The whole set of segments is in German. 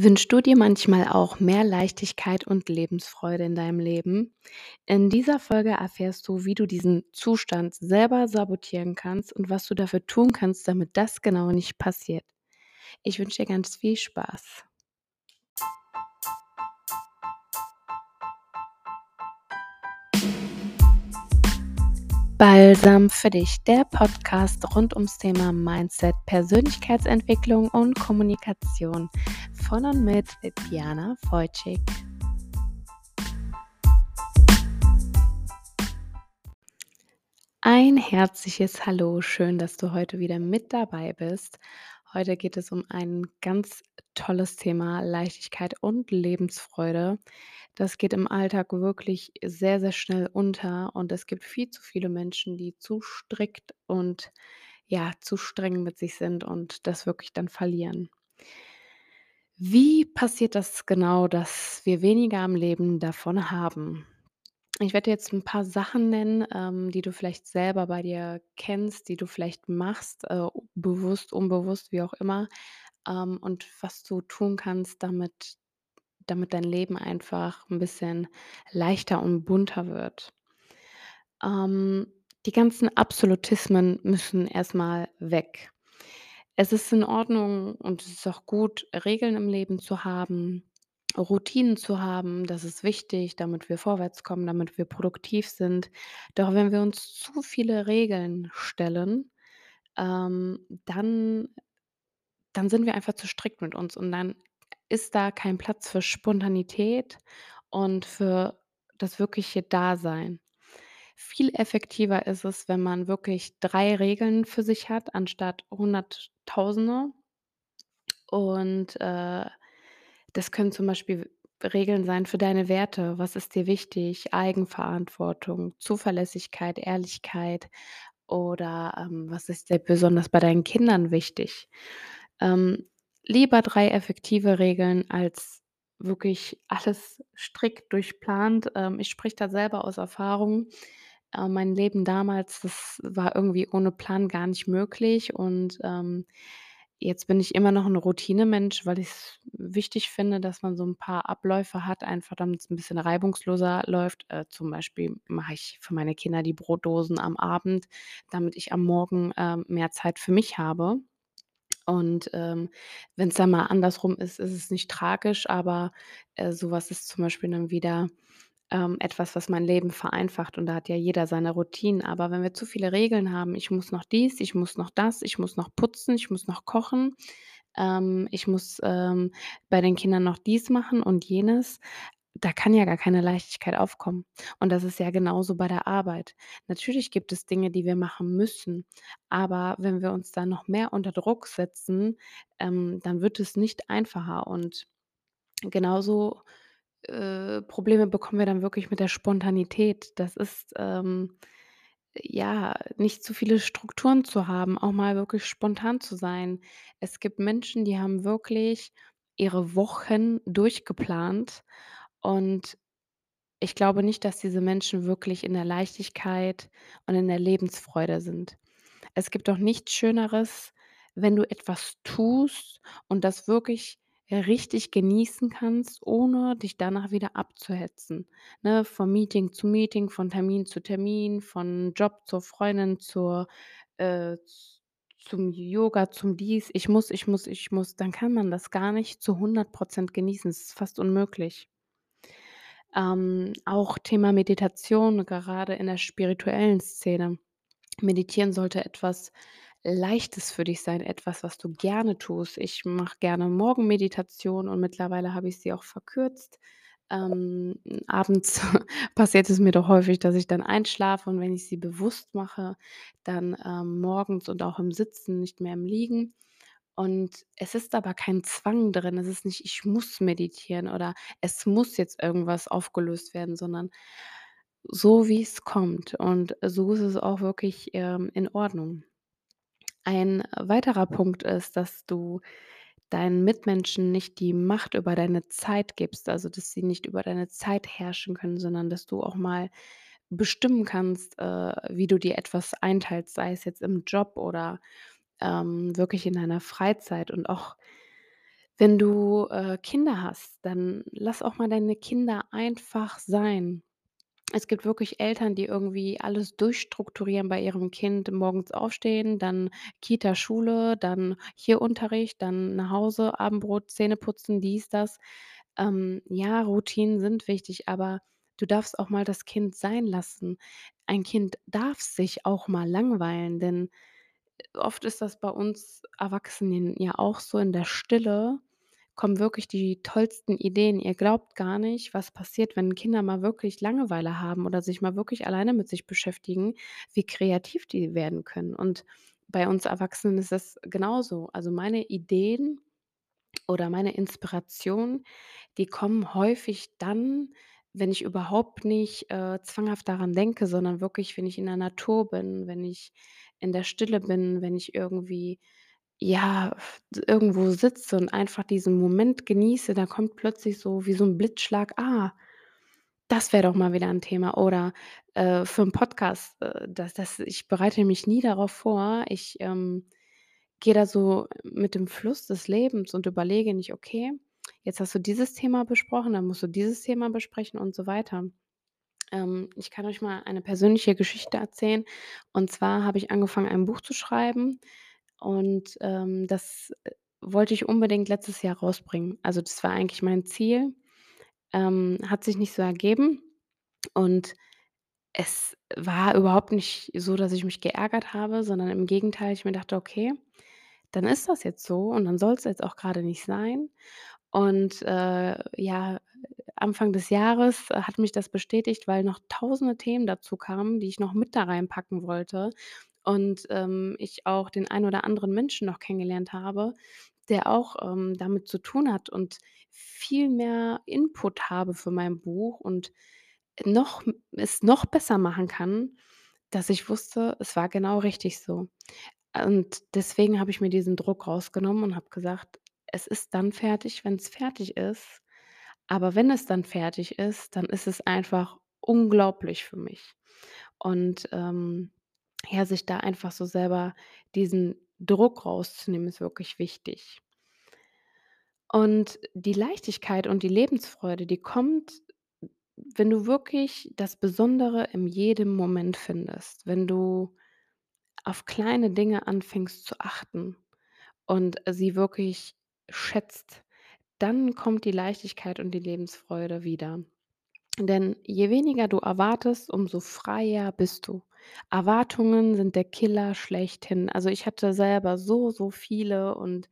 Wünschst du dir manchmal auch mehr Leichtigkeit und Lebensfreude in deinem Leben? In dieser Folge erfährst du, wie du diesen Zustand selber sabotieren kannst und was du dafür tun kannst, damit das genau nicht passiert. Ich wünsche dir ganz viel Spaß. Balsam für dich, der Podcast rund ums Thema Mindset, Persönlichkeitsentwicklung und Kommunikation von und mit Diana Wojcik. Ein herzliches Hallo, schön, dass du heute wieder mit dabei bist. Heute geht es um ein ganz tolles Thema Leichtigkeit und Lebensfreude. Das geht im Alltag wirklich sehr, sehr schnell unter und es gibt viel zu viele Menschen, die zu strikt und ja, zu streng mit sich sind und das wirklich dann verlieren. Wie passiert das genau, dass wir weniger am Leben davon haben? Ich werde jetzt ein paar Sachen nennen, ähm, die du vielleicht selber bei dir kennst, die du vielleicht machst, äh, bewusst, unbewusst, wie auch immer, ähm, und was du tun kannst, damit damit dein Leben einfach ein bisschen leichter und bunter wird. Ähm, die ganzen Absolutismen müssen erstmal weg. Es ist in Ordnung und es ist auch gut, Regeln im Leben zu haben, Routinen zu haben. Das ist wichtig, damit wir vorwärts kommen, damit wir produktiv sind. Doch wenn wir uns zu viele Regeln stellen, ähm, dann dann sind wir einfach zu strikt mit uns und dann ist da kein Platz für Spontanität und für das wirkliche Dasein. Viel effektiver ist es, wenn man wirklich 3 Regeln für sich hat, anstatt Hunderttausende. Und, äh, das können zum Beispiel Regeln sein für deine Werte. Was ist dir wichtig? Eigenverantwortung, Zuverlässigkeit, Ehrlichkeit oder, ähm, was ist dir besonders bei deinen Kindern wichtig? Ähm, lieber 3 effektive Regeln als wirklich alles strikt durchplant. Ähm, ich spreche da selber aus Erfahrung. Äh, mein Leben damals, das war irgendwie ohne Plan gar nicht möglich und, ähm, jetzt bin ich immer noch 'n Routinemensch, weil ich's wichtig finde, dass man so 'n paar Abläufe hat, einfach damit's 'n bisschen reibungsloser läuft. Äh, zum Beispiel mache ich für meine Kinder die Brotdosen am Abend, damit ich am Morgen, ähm, mehr Zeit für mich habe. Und, ähm, wenn's dann mal andersrum ist, ist es nicht tragisch, aber, äh, so was ist zum Beispiel dann wieder, ähm, etwas, was mein Leben vereinfacht und da hat ja jeder seine Routinen. Aber wenn wir zu viele Regeln haben, ich muss noch dies, ich muss noch das, ich muss noch putzen, ich muss noch kochen, ähm, ich muss, ähm, bei den Kindern noch dies machen und jenes, da kann ja gar keine Leichtigkeit aufkommen. Und das ist ja genauso bei der Arbeit. Natürlich gibt es Dinge, die wir machen müssen, aber wenn wir uns da noch mehr unter Druck setzen, ähm, dann wird es nicht einfacher und genauso, äh, Probleme bekommen wir dann wirklich mit der Spontanität. Das ist, ähm, ja, nicht zu viele Strukturen zu haben, auch mal wirklich spontan zu sein. Es gibt Menschen, die haben wirklich ihre Wochen durchgeplant und ich glaube nicht, dass diese Menschen wirklich in der Leichtigkeit und in der Lebensfreude sind. Es gibt doch nichts Schöneres, wenn du etwas tust und das wirklich richtig genießen kannst, ohne dich danach wieder abzuhetzen, ne? Von Meeting zu Meeting, von Termin zu Termin, von Job zur Freundin, zur äh, zum Yoga, zum dies. Ich muss, ich muss, ich muss. Dann kann man das gar nicht zu 100% genießen. Es ist fast unmöglich. Ähm, auch Thema Meditation, gerade in der spirituellen Szene. Meditieren sollte etwas Leichtes für dich sein, etwas, was du gerne tust. Ich mache gerne Morgenmeditation und mittlerweile habe ich sie auch verkürzt. Ähm, abends passiert es mir doch häufig, dass ich dann einschlafe und wenn ich sie bewusst mache, dann, ähm, morgens und auch im Sitzen, nicht mehr im Liegen. Und es ist aber kein Zwang drin. Es ist nicht: „Ich muss meditieren“ oder „es muss jetzt irgendwas aufgelöst werden“, sondern so, wie es kommt. Und so ist es auch wirklich, ähm, in Ordnung. Ein weiterer Punkt ist, dass du deinen Mitmenschen nicht die Macht über deine Zeit gibst, also, dass sie nicht über deine Zeit herrschen können, sondern dass du auch mal bestimmen kannst, äh, wie du dir etwas einteilst, sei es jetzt im Job oder, ähm, wirklich in deiner Freizeit und auch Wenn du, äh, Kinder hast, dann lass auch mal deine Kinder einfach sein. Es gibt wirklich Eltern, die irgendwie alles durchstrukturieren bei ihrem Kind, morgens aufstehen, dann Kita, Schule, dann hier Unterricht, dann nach Hause, Abendbrot, Zähneputzen, dies, das. Ähm, ja, Routinen sind wichtig, aber du darfst auch mal das Kind sein lassen. Ein Kind darf sich auch mal langweilen, denn oft ist das bei uns Erwachsenen ja auch so in der Stille kommen wirklich die tollsten Ideen. Ihr glaubt gar nicht, was passiert, wenn Kinder mal wirklich Langeweile haben oder sich mal wirklich alleine mit sich beschäftigen, wie kreativ die werden können. Und bei uns Erwachsenen ist das genauso. Also meine Ideen oder meine Inspiration, die kommen häufig dann, wenn ich überhaupt nicht, äh, zwanghaft daran denke, sondern wirklich, wenn ich in der Natur bin, wenn ich in der Stille bin, wenn ich irgendwie, ja, irgendwo sitze und einfach diesen Moment genieße, da kommt plötzlich so wie so 'n Blitzschlag: „Ah, das wäre doch mal wieder 'n Thema.“ Oder, äh, für 'n Podcast, äh, das das ich bereite mich nie darauf vor. Ich, ähm, gehe da so mit dem Fluss des Lebens und überlege nicht: „Okay, jetzt hast du dieses Thema besprochen, dann musst du dieses Thema besprechen“ und so weiter. Ähm, ich kann euch mal eine persönliche Geschichte erzählen. Und zwar habe ich angefangen, ein Buch zu schreiben und, ähm, das, äh, wollte ich unbedingt letztes Jahr rausbringen. Also, das war eigentlich mein Ziel, ähm, hat sich nicht so ergeben. Und es war überhaupt nicht so, dass ich mich geärgert habe, sondern im Gegenteil, ich mir dachte: „Okay, dann ist das jetzt so und dann soll's jetzt auch grade nicht sein.“ Und, äh, ja, Anfang des Jahres hat mich das bestätigt, weil noch tausende Themen dazu kamen, die ich noch mit da reinpacken wollte und, ähm, ich auch den einen oder anderen Menschen noch kennengelernt habe, der auch, ähm, damit zu tun hat und viel mehr Input habe für mein Buch und noch es noch besser machen kann, dass ich wusste, es war genau richtig so. Und deswegen habe ich mir diesen Druck rausgenommen und habe gesagt: „Es ist dann fertig, wenn's fertig ist. Aber wenn es dann fertig ist, dann ist es einfach unglaublich für mich.“ Und, ähm, ja, sich da einfach so selber diesen Druck rauszunehmen, ist wirklich wichtig. Und die Leichtigkeit und die Lebensfreude, die kommt, wenn du wirklich das Besondere in jedem Moment findest. Wenn du auf kleine Dinge anfängst zu achten und sie wirklich schätzt, dann kommt die Leichtigkeit und die Lebensfreude wieder. Denn je weniger du erwartest, umso freier bist du. Erwartungen sind der Killer schlechthin. Also, ich hatte selber so, so viele und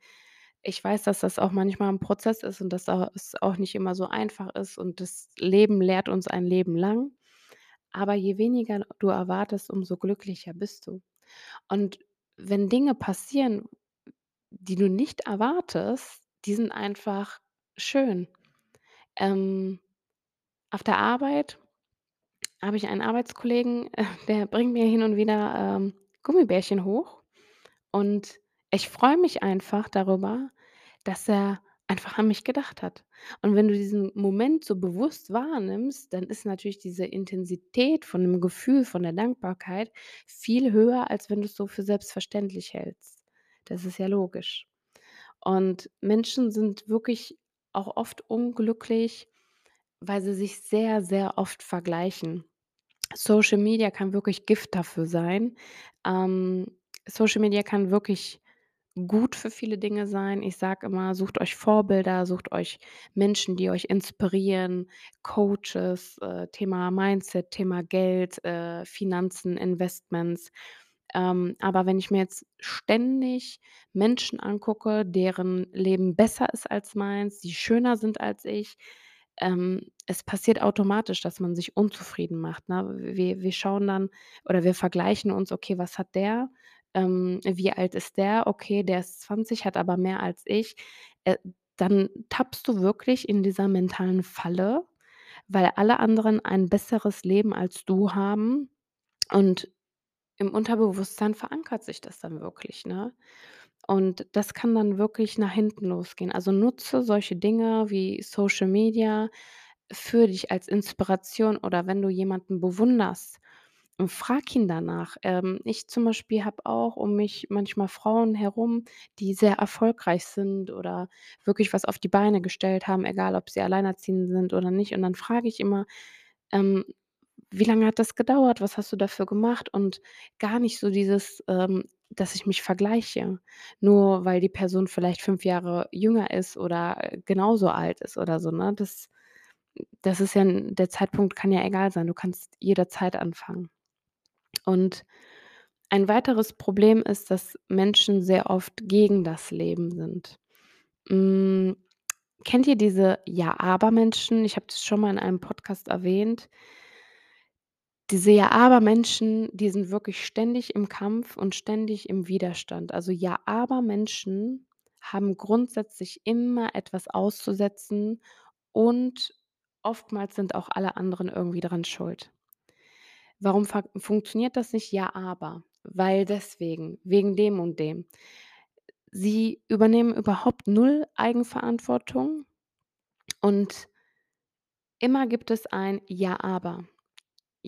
ich weiß, dass das auch manchmal 'n Prozess ist und dass es auch nicht immer so einfach ist und das Leben lehrt uns ein Leben lang. Aber je weniger du erwartest, umso glücklicher bist du. Und wenn Dinge passieren, die du nicht erwartest, die sind einfach schön. Ähm, auf der Arbeit habe ich einen Arbeitskollegen, der bringt mir hin und wieder, ähm, Gummibärchen hoch und ich freue mich einfach darüber, dass er einfach an mich gedacht hat. Und wenn du diesen Moment so bewusst wahrnimmst, dann ist natürlich diese Intensität von dem Gefühl, von der Dankbarkeit viel höher, als wenn du's so für selbstverständlich hältst. Das ist ja logisch. Und Menschen sind wirklich auch oft unglücklich, weil sie sich sehr, sehr oft vergleichen. Social Media kann wirklich Gift dafür sein. Ähm, Social Media kann wirklich gut für viele Dinge sein. Ich sage immer: „Sucht euch Vorbilder, sucht euch Menschen, die euch inspirieren, Coaches, äh, Thema Mindset, Thema Geld, äh, Finanzen, Investments.“ Ähm, aber wenn ich mir jetzt ständig Menschen angucke, deren Leben besser ist als meins, die schöner sind als ich, ähm, es passiert automatisch, dass man sich unzufrieden macht, ne? Wir wir schauen dann oder wir vergleichen uns: „Okay, was hat der? Ähm, wie alt ist der? Okay, der ist 20, hat aber mehr als ich.“ Äh, dann tappst du wirklich in dieser mentalen Falle, weil alle anderen ein besseres Leben als du haben und im Unterbewusstsein verankert sich das dann wirklich, ne? Und das kann dann wirklich nach hinten losgehen. Also, nutze solche Dinge wie Social Media für dich als Inspiration oder wenn du jemanden bewunderst Und frag ihn danach. Ähm, ich zum Beispiel habe auch um mich manchmal Frauen herum, die sehr erfolgreich sind oder wirklich was auf die Beine gestellt haben, egal ob sie alleinerziehend sind oder nicht. Und dann frage ich immer, ähm: „Wie lange hat das gedauert? Was hast du dafür gemacht?“ Und gar nicht so dieses, ähm, dass ich mich vergleiche, nur weil die Person vielleicht 5 Jahre jünger ist oder, äh, genauso alt ist oder so, ne? Das das ist ja der Zeitpunkt kann ja egal sein. Du kannst jederzeit anfangen. Und ein weiteres Problem ist, dass Menschen sehr oft gegen das Leben sind. Hm, kennt ihr diese Ja-Aber-Menschen? Ich habe das schon mal in einem Podcast erwähnt. Diese Ja-Aber-Menschen, die sind wirklich ständig im Kampf und ständig im Widerstand. Also Ja-Aber-Menschen haben grundsätzlich immer etwas auszusetzen und oftmals sind auch alle anderen irgendwie dran schuld. Warum funktioniert das nicht? Ja, aber. Weil deswegen, wegen dem und dem. Sie übernehmen überhaupt null Eigenverantwortung und immer gibt es ein „Ja, aber“.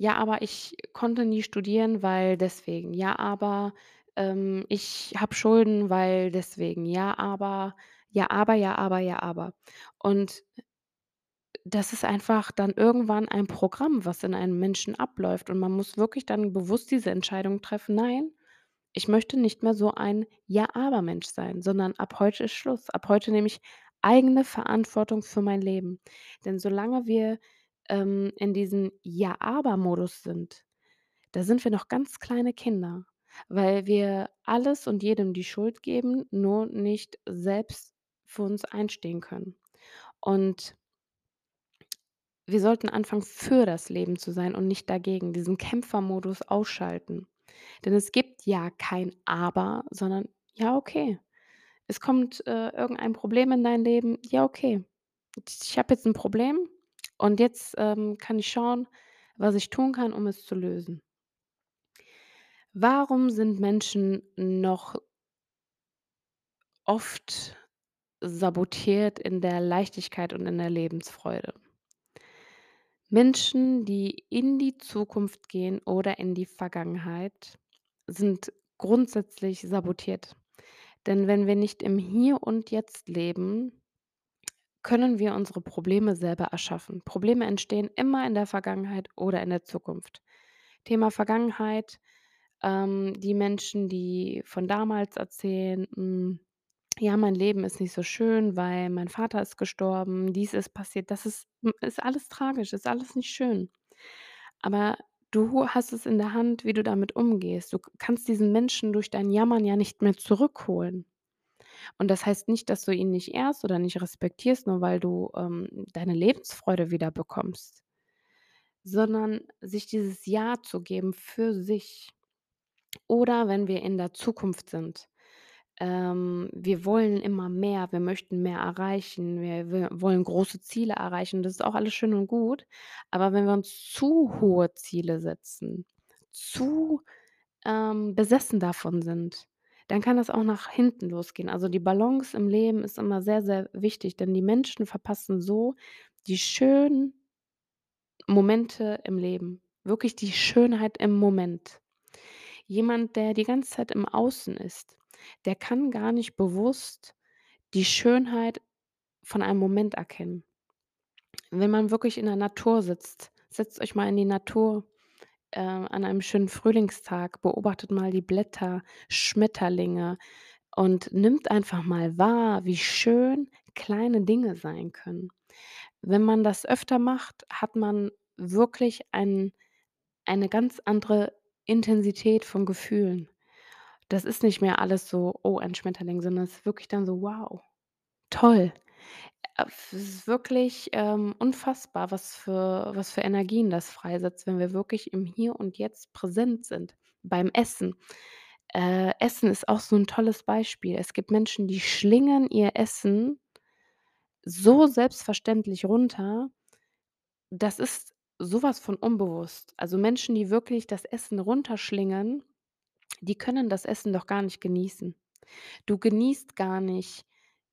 „Ja, aber ich konnte nie studieren, weil deswegen. Ja, aber, ähm, ich habe Schulden, weil deswegen. Ja, aber, ja, aber, ja, aber, ja, aber.“ Und das ist einfach dann irgendwann ein Programm, was in einem Menschen abläuft und man muss wirklich dann bewusst diese Entscheidung treffen: „Nein, ich möchte nicht mehr so ein Ja-Aber-Mensch sein, sondern ab heute ist Schluss. Ab heute nehme ich eigene Verantwortung für mein Leben.“ Denn solange wir, ähm, in diesem Ja-Aber-Modus sind, da sind wir noch ganz kleine Kinder, weil wir alles und jedem die Schuld geben, nur nicht selbst für uns einstehen können. Und wir sollten anfangen, für das Leben zu sein und nicht dagegen, diesen Kämpfermodus ausschalten. Denn es gibt ja kein Aber, sondern ja, okay. Es kommt, äh, irgendein Problem in dein Leben, ja, okay. Ich habe jetzt 'n Problem und jetzt, ähm, kann ich schauen, was ich tun kann, um es zu lösen. Warum sind Menschen noch oft sabotiert in der Leichtigkeit und in der Lebensfreude? Menschen, die in die Zukunft gehen oder in die Vergangenheit, sind grundsätzlich sabotiert. Denn wenn wir nicht im Hier und Jetzt leben können wir unsere Probleme selber erschaffen. Probleme entstehen immer in der Vergangenheit oder in der Zukunft. Thema Vergangenheit, ähm, die Menschen, die von damals erzählen: „Hm, ja, mein Leben ist nicht so schön, weil mein Vater ist gestorben, dies ist passiert.“ Das ist hm, ist alles tragisch, ist alles nicht schön. Aber du hast es in der Hand, wie du damit umgehst. Du kannst diesen Menschen durch dein Jammern ja nicht mehr zurückholen. Und das heißt nicht, dass du ihn nicht ehrst oder nicht respektierst, nur weil du, ähm, deine Lebensfreude wiederbekommst, sondern sich dieses Ja zu geben für sich. Oder wenn wir in der Zukunft sind, ähm, wir wollen immer mehr, wir möchten mehr erreichen, wir wir wollen große Ziele erreichen. Das ist auch alles schön und gut. Aber wenn wir uns zu hohe Ziele setzen, zu, ähm, besessen davon sind, dann kann das auch nach hinten losgehen. Also, die Balance im Leben ist immer sehr, sehr wichtig, denn die Menschen verpassen so die schönen Momente im Leben, wirklich die Schönheit im Moment. Jemand, der die ganze Zeit im Außen ist, der kann gar nicht bewusst die Schönheit von einem Moment erkennen. Wenn man wirklich in der Natur sitzt, setzt euch mal in die Natur, äh, an einem schönen Frühlingstag, beobachtet mal die Blätter, Schmetterlinge und nimmt einfach mal wahr, wie schön kleine Dinge sein können. Wenn man das öfter macht, hat man wirklich ein eine ganz andere Intensität von Gefühlen. Das ist nicht mehr alles so: „Oh, ein Schmetterling“, sondern es ist wirklich dann so: „Wow, toll.“ Äh, es ist wirklich, ähm, unfassbar, was für was für Energien das freisetzt, wenn wir wirklich im Hier und Jetzt präsent sind. Beim Essen. Äh, Essen ist auch so 'n tolles Beispiel. Es gibt Menschen, die schlingen ihr Essen so selbstverständlich runter. Das ist so was von unbewusst. Also, Menschen, die wirklich das Essen runterschlingen, die können das Essen doch gar nicht genießen. Du genießt gar nicht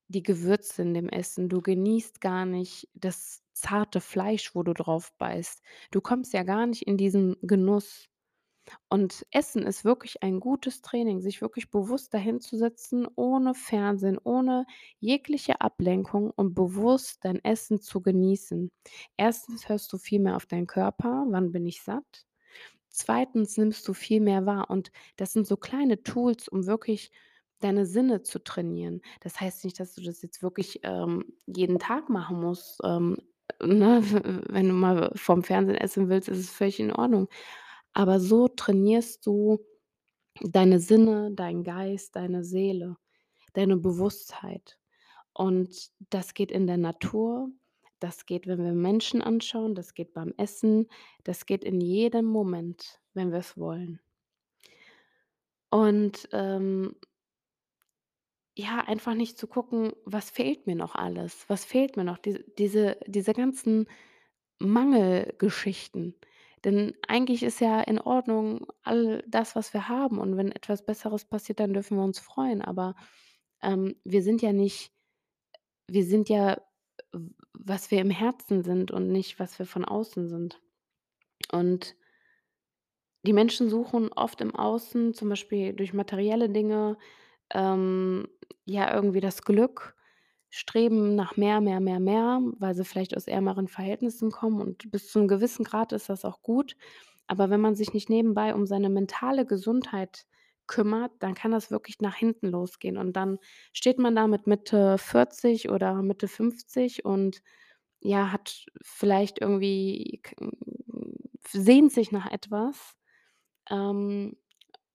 die Gewürze in dem Essen. Du genießt gar nicht das zarte Fleisch, wo du drauf beißt. Du kommst ja gar nicht in diesen Genuss. Und Essen ist wirklich ein gutes Training, sich wirklich bewusst dahinzusetzen, ohne Fernsehen, ohne jegliche Ablenkung und bewusst dein Essen zu genießen. Erstens hörst du viel mehr auf deinen Körper: „Wann bin ich satt?“ Zweitens nimmst du viel mehr wahr und das sind so kleine Tools, um wirklich deine Sinne zu trainieren. Das heißt nicht, dass du das jetzt wirklich, ähm, jeden Tag machen musst, ähm, ne? Wenn du mal vorm Fernsehen essen willst, ist es völlig in Ordnung. Aber so trainierst du deine Sinne, deinen Geist, deine Seele, deine Bewusstheit. Und das geht in der Natur, das geht, wenn wir Menschen anschauen, das geht beim Essen, das geht in jedem Moment, wenn wir's wollen. Und, ähm ja, einfach nicht zu gucken: „Was fehlt mir noch alles? Was fehlt mir noch?“ Diese diese diese ganzen Mangelgeschichten. Denn eigentlich ist ja in Ordnung all das, was wir haben und wenn etwas Besseres passiert, dann dürfen wir uns freuen. Aber, ähm, wir sind ja nicht wir sind ja, was wir im Herzen sind und nicht, was wir von außen sind. Und die Menschen suchen oft im Außen, zum Beispiel durch materielle Dinge, ähm, ja, irgendwie das Glück, streben nach mehr, mehr, mehr, mehr, weil sie vielleicht aus ärmeren Verhältnissen kommen und bis zu 'nem gewissen Grad ist das auch gut. Aber wenn man sich nicht nebenbei um seine mentale Gesundheit kümmert, dann kann das wirklich nach hinten losgehen. Und dann steht man da mit Mitte 40 oder Mitte 50 und, ja, hat vielleicht irgendwie sehnt sich nach etwas, ähm,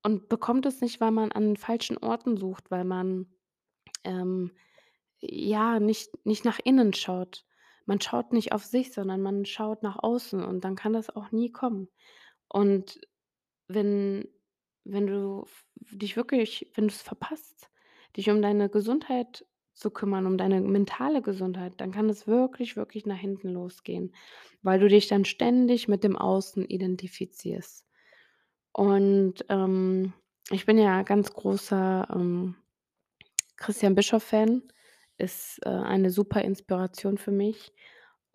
und bekommt es nicht, weil man an falschen Orten sucht, weil man, ähm, ja, nicht nicht nach innen schaut. Man schaut nicht auf sich, sondern man schaut nach außen und dann kann das auch nie kommen. Und wenn wenn du dich wirklich wenn du's verpasst, dich um deine Gesundheit zu kümmern, um deine mentale Gesundheit, dann kann es wirklich, wirklich nach hinten losgehen, weil du dich dann ständig mit dem Außen identifizierst. Und, ähm, ich bin ja ganz großer, ähm, Christian Bischoff-Fan, ist, äh, eine super Inspiration für mich.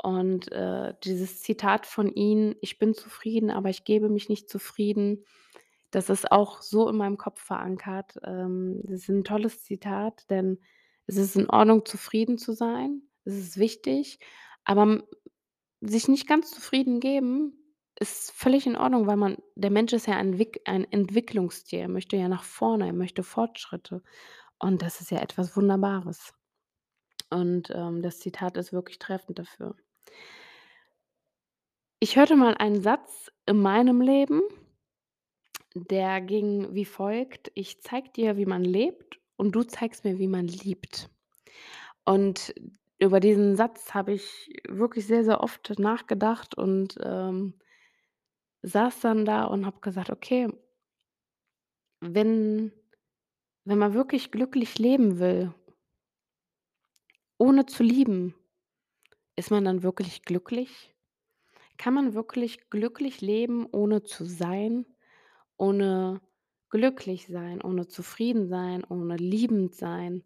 Und, äh, dieses Zitat von ihm: „Ich bin zufrieden, aber ich gebe mich nicht zufrieden“, das ist auch so in meinem Kopf verankert. Ähm, das ist 'n tolles Zitat, denn es ist in Ordnung, zufrieden zu sein. Es ist wichtig, aber, sich nicht ganz zufrieden geben ist völlig in Ordnung, weil man der Mensch ist ja ein ein Entwicklungstier. Er möchte ja nach vorne, er möchte Fortschritte. Und das ist ja etwas Wunderbares. Und, ähm, das Zitat ist wirklich treffend dafür. Ich hörte mal einen Satz in meinem Leben der ging wie folgt: „Ich zeige dir, wie man lebt und du zeigst mir, wie man liebt.“ Und über diesen Satz habe ich wirklich sehr, sehr oft nachgedacht und, ähm saß dann da und habe gesagt: „Okay“ wenn wenn man wirklich glücklich leben will ohne zu lieben, ist man dann wirklich glücklich? Kann man wirklich glücklich leben, ohne zu sein, ohne glücklich sein, ohne zufrieden sein, ohne liebend sein?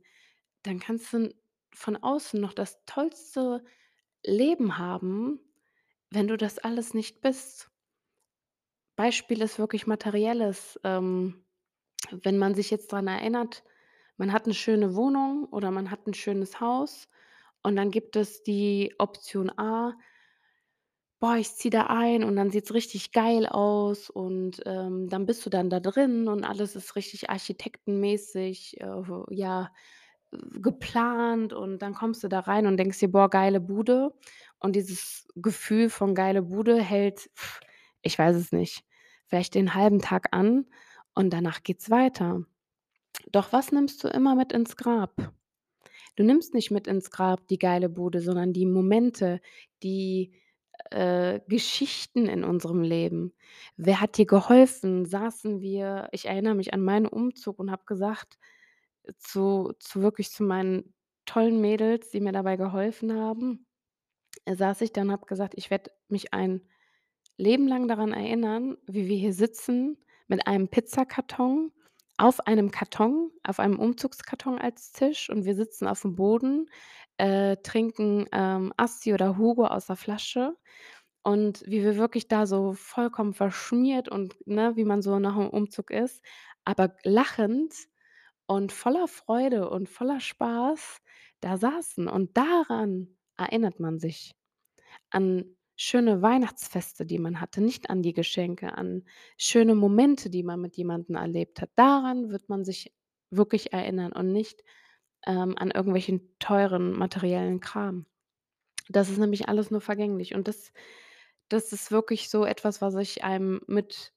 Dann kannst du von außen noch das tollste Leben haben, wenn du das alles nicht bist. Beispiel ist wirklich Materielles. Ähm, wenn man sich jetzt dran erinnert, man hat 'ne schöne Wohnung oder man hat 'n schönes Haus und dann gibt es die Option A „Boah, ich ziehe da ein und dann sieht's richtig geil aus“ und, ähm, dann bist du dann da drin und alles ist richtig architektenmäßig, äh, ja, geplant und dann kommst du da rein und denkst dir: „Boah, geile Bude.“ Und dieses Gefühl von geile Bude hält, ich weiß es nicht, vielleicht den halben Tag an und danach geht's weiter. Doch was nimmst du immer mit ins Grab? Du nimmst nicht mit ins Grab die geile Bude, sondern die Momente, die, äh, Geschichten in unserem Leben. Wer hat dir geholfen? Saßen wir ich erinnere mich an meinen Umzug und habe gesagt zu zu wirklich zu meinen tollen Mädels, die mir dabei geholfen haben, saß ich da und habe gesagt: „Ich werde mich ein Leben lang daran erinnern, wie wir hier sitzen mit einem Pizzakarton auf einem Karton auf einem Umzugskarton als Tisch und wir sitzen aufm Boden, äh, trinken, ähm, Asti oder Hugo aus der Flasche und wie wir wirklich da so vollkommen verschmiert und, ne, wie man so nach 'm Umzug ist, aber lachend und voller Freude und voller Spaß da saßen. Und daran erinnert man sich, an schöne Weihnachtsfeste, die man hatte, nicht an die Geschenke, an schöne Momente, die man mit jemandem erlebt hat. Daran wird man sich wirklich erinnern und nicht, ähm, an irgendwelchen teuren materiellen Kram. Das ist nämlich alles nur vergänglich und das das ist wirklich so etwas, was ich einem mit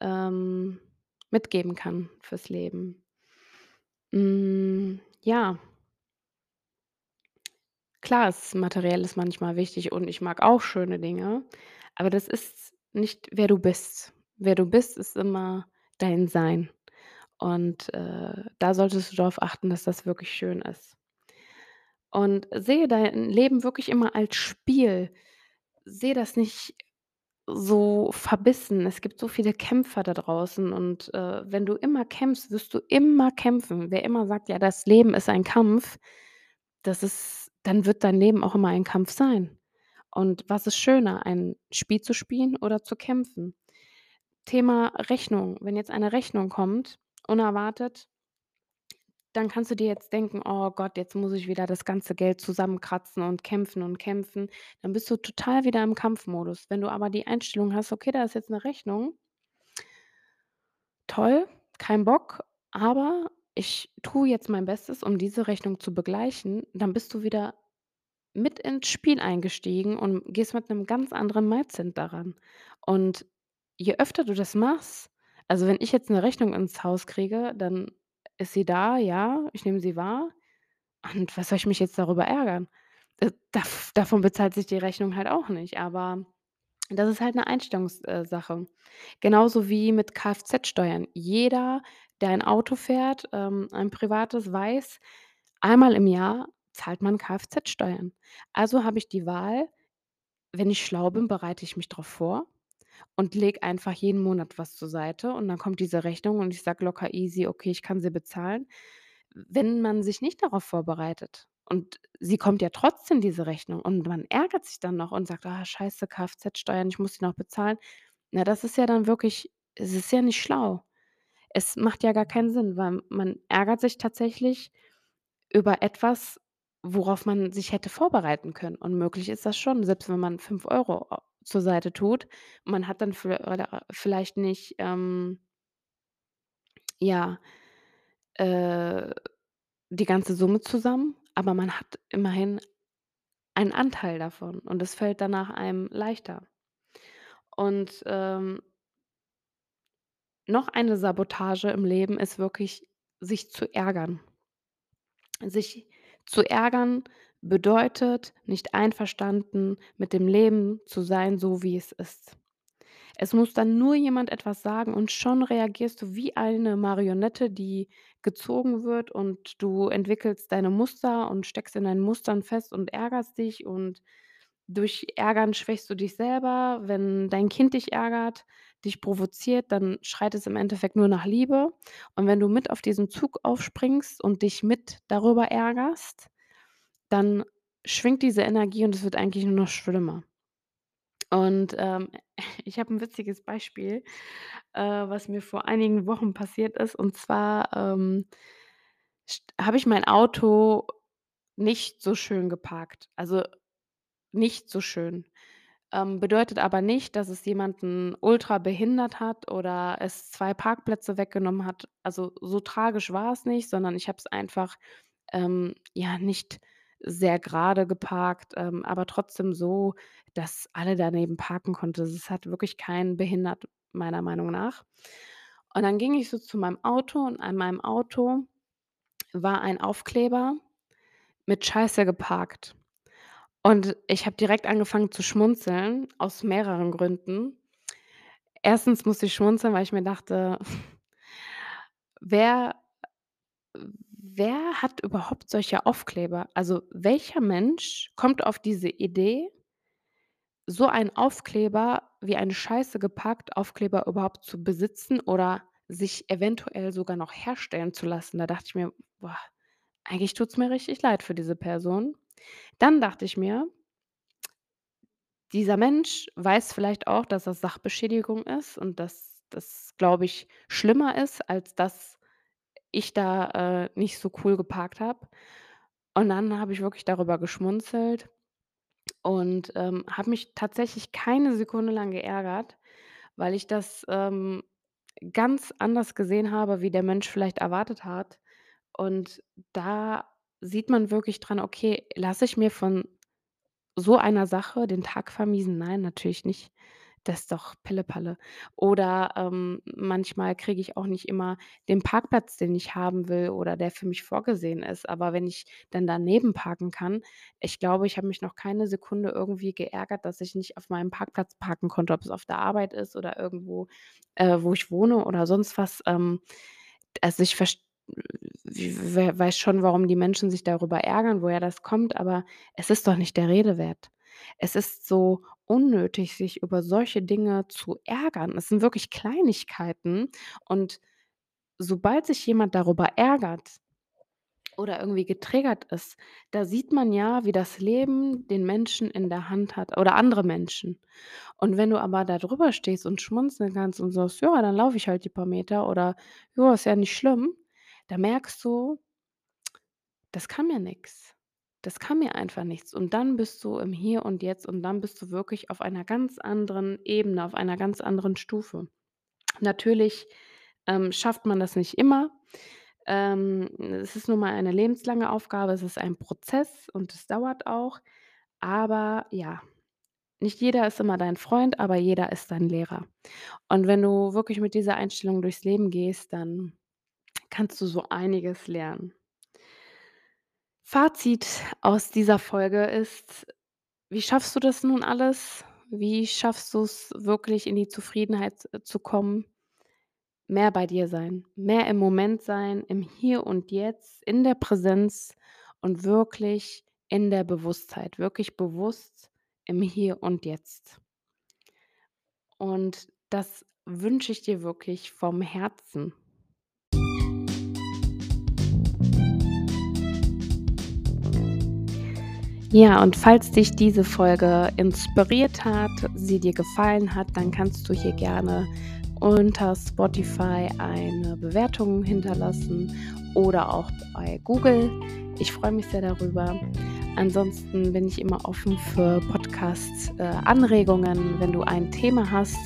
ähm, mitgeben kann fürs Leben. Hm, ja. Klar ist Materielles manchmal wichtig und ich mag auch schöne Dinge, aber das ist nicht, wer du bist. Wer du bist, ist immer dein Sein und, äh, da solltest du drauf achten, dass das wirklich schön ist. Und sehe dein Leben wirklich immer als Spiel. Sehe das nicht so verbissen. Es gibt so viele Kämpfer da draußen und, äh, wenn du immer kämpfst, wirst du immer kämpfen. Wer immer sagt: „Ja, das Leben ist ein Kampf“, das ist dann wird dein Leben auch immer ein Kampf sein. Und was ist schöner, ein Spiel zu spielen oder zu kämpfen? Thema Rechnung. Wenn jetzt eine Rechnung kommt, unerwartet dann kannst du dir jetzt denken: „Oh Gott, jetzt muss ich wieder das ganze Geld zusammenkratzen und kämpfen und kämpfen.“ Dann bist du total wieder im Kampfmodus. Wenn du aber die Einstellung hast: „Okay, da ist jetzt 'ne Rechnung“ „toll, kein Bock, aber ich tue jetzt mein Bestes, um diese Rechnung zu begleichen“, dann bist du wieder mit ins Spiel eingestiegen und gehst mit 'nem ganz anderen Mindset daran. Und je öfter du das machst also, wenn ich jetzt 'ne Rechnung ins Haus kriege, dann ist sie da, ja, ich nehme sie wahr und was soll ich mich jetzt darüber ärgern? Äh, dav davon bezahlt sich die Rechnung halt auch nicht, aber das ist halt 'ne Einstellungs äh. Genauso wie mit Kfz-Steuern. Jeder, der ein Auto fährt, ähm, ein privates, weiß, einmal im Jahr zahlt man Kfz-Steuern. Also habe ich die Wahl, wenn ich schlau bin, bereite ich mich drauf vor und lege einfach jeden Monat was zur Seite und dann kommt diese Rechnung und ich sage locker easy: „Okay, ich kann sie bezahlen.“ Wenn man sich nicht darauf vorbereitet und sie kommt ja trotzdem, diese Rechnung, und man ärgert sich dann noch und sagt: „Ah, scheiße, Kfz-Steuern, ich muss die noch bezahlen.“ Na, das ist ja dann wirklich es ist ja nicht schlau. Es macht ja gar keinen Sinn, weil man ärgert sich tatsächlich über etwas, worauf man sich hätte vorbereiten können. Und möglich ist das schon, selbst wenn man 5 € a zur Seite tut. Man hat dann vielleicht nicht, ähm ja, äh, die ganze Summe zusammen, aber man hat immerhin einen Anteil davon und es fällt danach einem leichter. Und, ähm noch eine Sabotage im Leben ist wirklich, sich zu ärgern. Sich zu ärgern bedeutet, nicht einverstanden mit dem Leben zu sein, so wie es ist. Es muss dann nur jemand etwas sagen und schon reagierst du wie eine Marionette, die gezogen wird und du entwickelst deine Muster und steckst in deinen Mustern fest und ärgerst dich und durch Ärgern schwächst du dich selber. Wenn dein Kind dich ärgert, dich provoziert, dann schreit es im Endeffekt nur nach Liebe. Und wenn du mit auf diesen Zug aufspringst und dich mit darüber ärgerst, dann schwingt diese Energie und es wird eigentlich nur noch schlimmer. Und, ähm, ich habe 'n witziges Beispiel, äh, was mir vor einigen Wochen passiert ist. Und zwar, ähm, habe ich mein Auto nicht so schön geparkt. Also, nicht so schön. Ähm, bedeutet aber nicht, dass es jemanden ultra behindert hat oder es 2 Parkplätze weggenommen hat. Also, so tragisch war es nicht, sondern ich habe es einfach, ähm, ja, nicht sehr gerade geparkt, ähm, aber trotzdem so, dass alle daneben parken konnten. Es hat wirklich keinen behindert, meiner Meinung nach. Und dann ging ich so zu meinem Auto und an meinem Auto war ein Aufkleber mit „Scheiße geparkt“. Und ich habe direkt angefangen zu schmunzeln aus mehreren Gründen. 1. musste ich schmunzeln, weil ich mir dachte: „Wer wer hat überhaupt solche Aufkleber?“ Also, welcher Mensch kommt auf diese Idee so einen Aufkleber wie ein „Scheiße geparkt“ Aufkleber überhaupt zu besitzen oder sich eventuell sogar noch herstellen zu lassen? Da dachte ich mir: „Boah, eigentlich tut's mir richtig leid für diese Person.“ Dann dachte ich mir dieser Mensch weiß vielleicht auch, dass das Sachbeschädigung ist und dass das, glaube ich, schlimmer ist, als dass ich da, äh, nicht so cool geparkt habe. Und dann habe ich wirklich darüber geschmunzelt und, ähm, habe mich tatsächlich keine Sekunde lang geärgert, weil ich das, ähm, ganz anders gesehen habe, wie der Mensch vielleicht erwartet hat. Und da sieht man wirklich dran: „Okay, lasse ich mir von so einer Sache den Tag vermiesen? Nein, natürlich nicht. Das ist doch Pillepalle. Oder, ähm, manchmal kriege ich auch nicht immer den Parkplatz, den ich haben will oder der für mich vorgesehen ist. Aber wenn ich dann daneben parken kann ich glaube, ich habe mich noch keine Sekunde irgendwie geärgert, dass ich nicht auf meinem Parkplatz parken konnte, ob es auf der Arbeit ist oder irgendwo, äh, wo ich wohne oder sonst was. Ähm, also, ich verst w w weiß schon, warum die Menschen sich darüber ärgern, woher das kommt, aber es ist doch nicht der Rede wert. Es ist so unnötig, sich über solche Dinge zu ärgern. Es sind wirklich Kleinigkeiten und sobald sich jemand darüber ärgert oder irgendwie getriggert ist, da sieht man ja, wie das Leben den Menschen in der Hand hat oder andere Menschen. Und wenn du aber da drüber stehst und schmunzeln kannst und sagst: „Ja, dann laufe ich halt die paar Meter“ oder „Ja, ist ja nicht schlimm“, da merkst du das kann mir nix. Das kann mir einfach nichts. Und dann bist du im Hier und Jetzt und dann bist du wirklich auf einer ganz anderen Ebene, auf einer ganz anderen Stufe. Natürlich, ähm, schafft man das nicht immer. Ähm, es ist nun mal eine lebenslange Aufgabe, es ist ein Prozess und es dauert auch. Aber ja, nicht jeder ist immer dein Freund, aber jeder ist dein Lehrer. Und wenn du wirklich mit dieser Einstellung durchs Leben gehst, dann kannst du so einiges lernen. Fazit aus dieser Folge ist: Wie schaffst du das nun alles? Wie schaffst du's wirklich in die Zufriedenheit, äh, zu kommen? Mehr bei dir sein, mehr im Moment sein, im Hier und Jetzt, in der Präsenz und wirklich in der Bewusstheit, wirklich bewusst im Hier und Jetzt. Und das wünsche ich dir wirklich vom Herzen. Ja, und falls dich diese Folge inspiriert hat, sie dir gefallen hat, dann kannst du hier gerne unter Spotify eine Bewertung hinterlassen oder auch bei Google. Ich freue mich sehr darüber. Ansonsten bin ich immer offen für Podcast äh, wenn du ein Thema hast,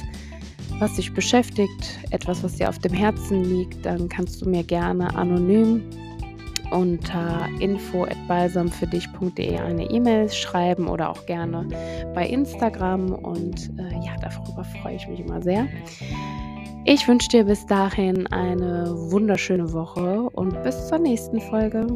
was dich beschäftigt, etwas, was dir auf dem Herzen liegt, dann kannst du mir gerne anonym unter info@balsamfürdich.de eine E-Mail schreiben oder auch gerne bei Instagram und, äh, ja, darüber freue ich mich immer sehr. Ich wünsche dir bis dahin eine wunderschöne Woche und bis zur nächsten Folge.